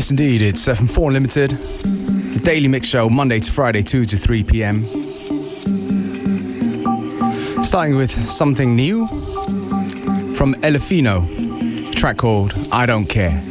Yes, indeed. It's uh, FM4 Unlimited, the daily mix show, Monday to Friday, 2 to 3 p.m. Starting with something new from Elefino, track called I Don't Care.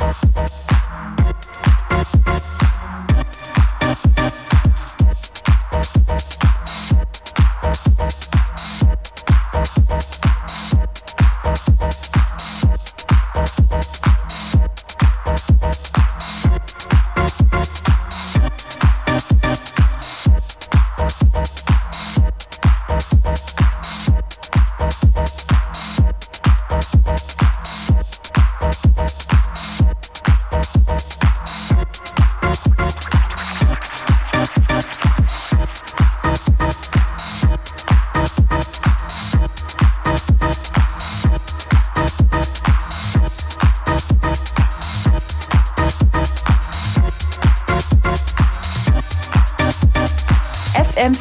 Thank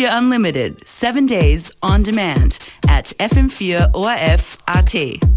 FM4 Unlimited, seven days on demand at FM4 ORF AT.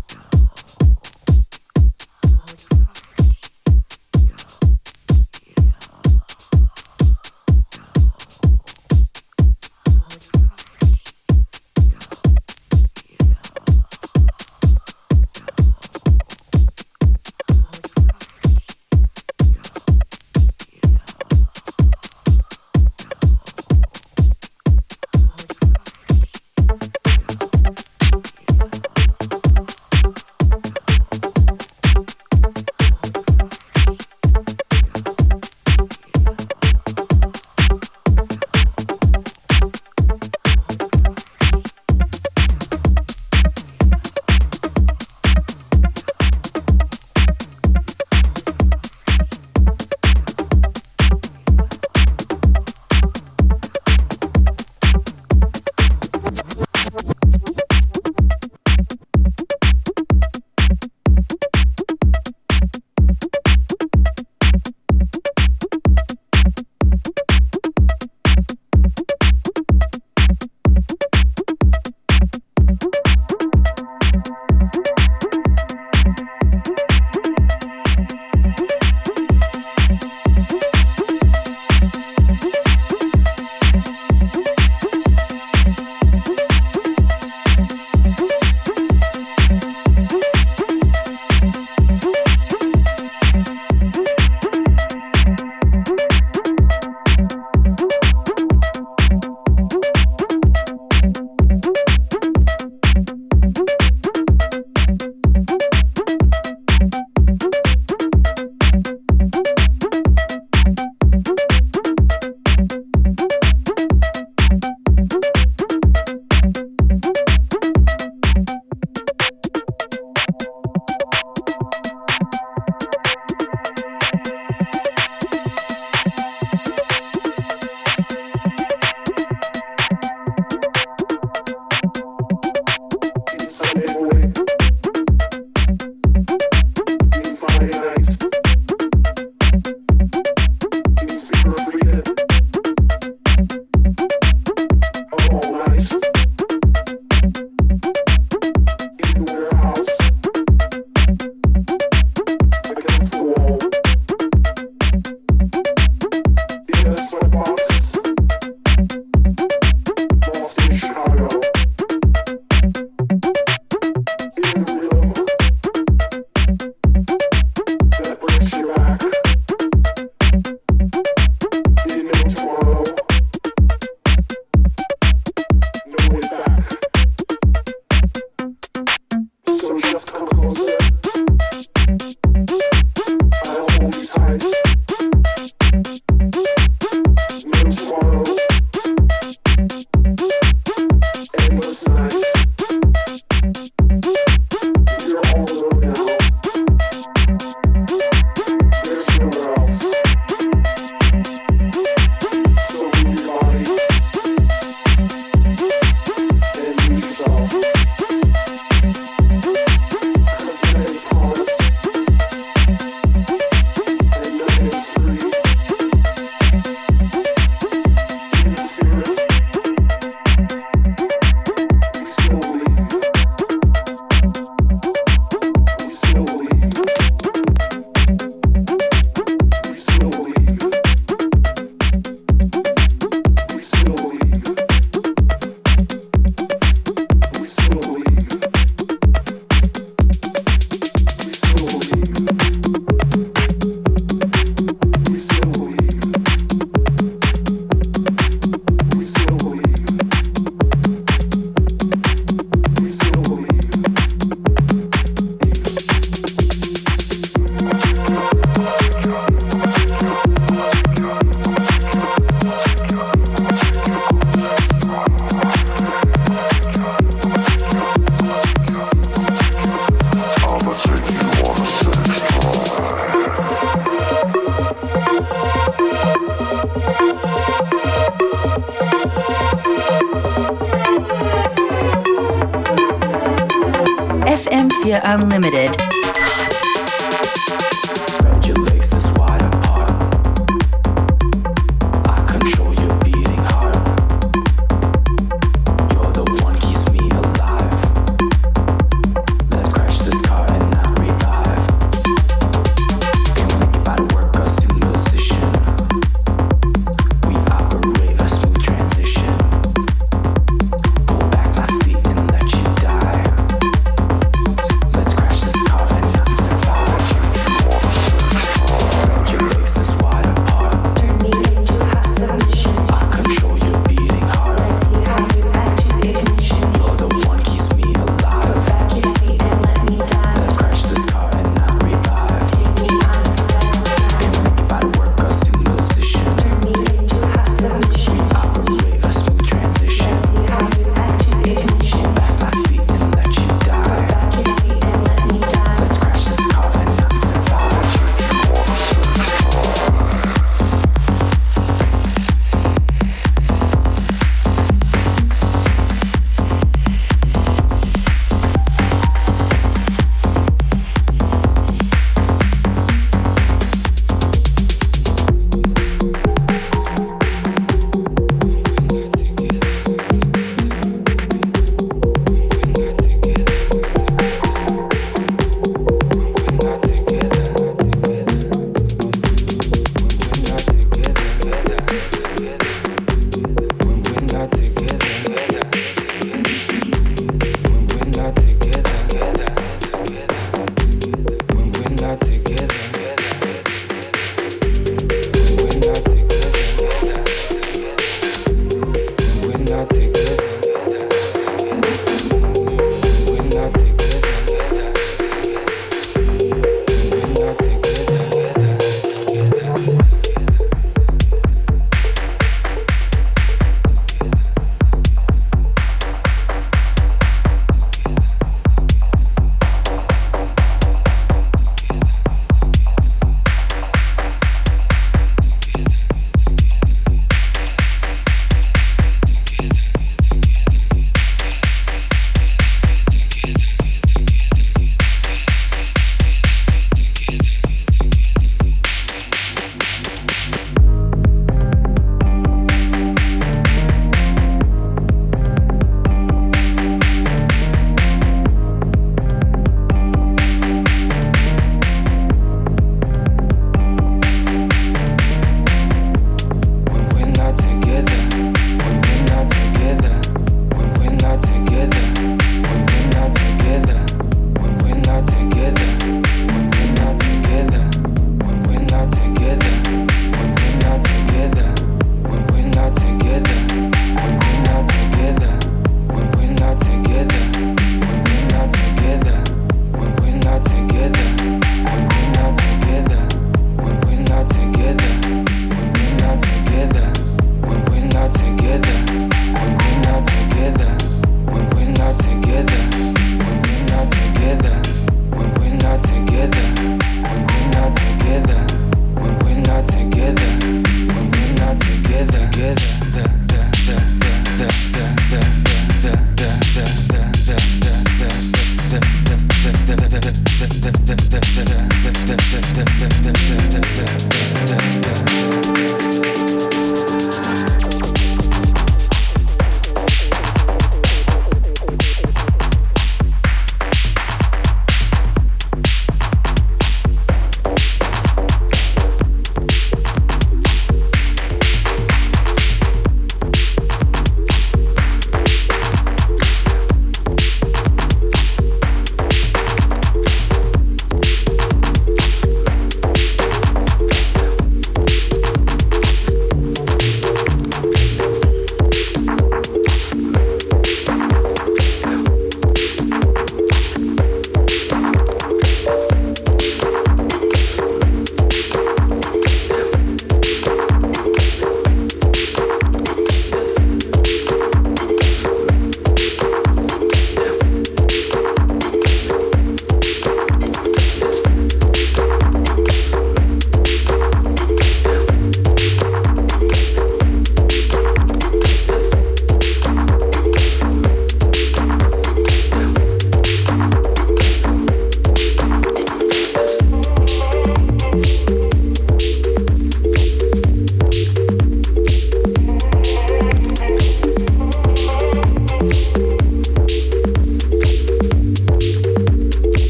box.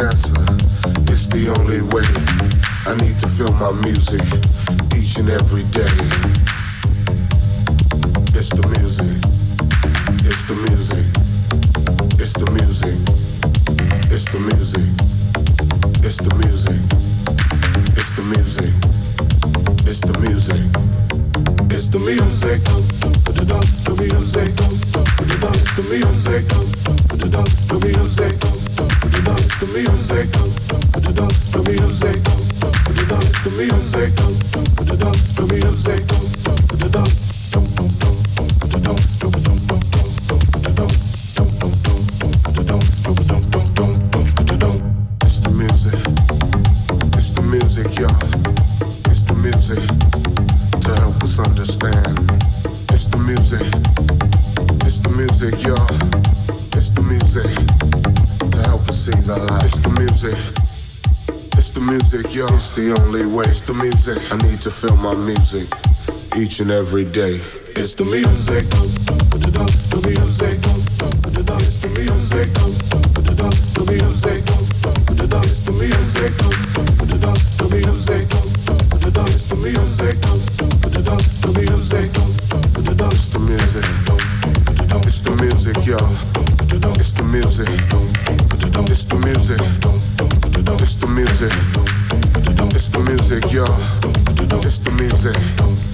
I music. Each and every day. It's the music. The music. It's the music. The music. It's the music. It's the music. It's the music. It's the music. It's the music. It's the music. It's the music. It's the music, yo. It's the music.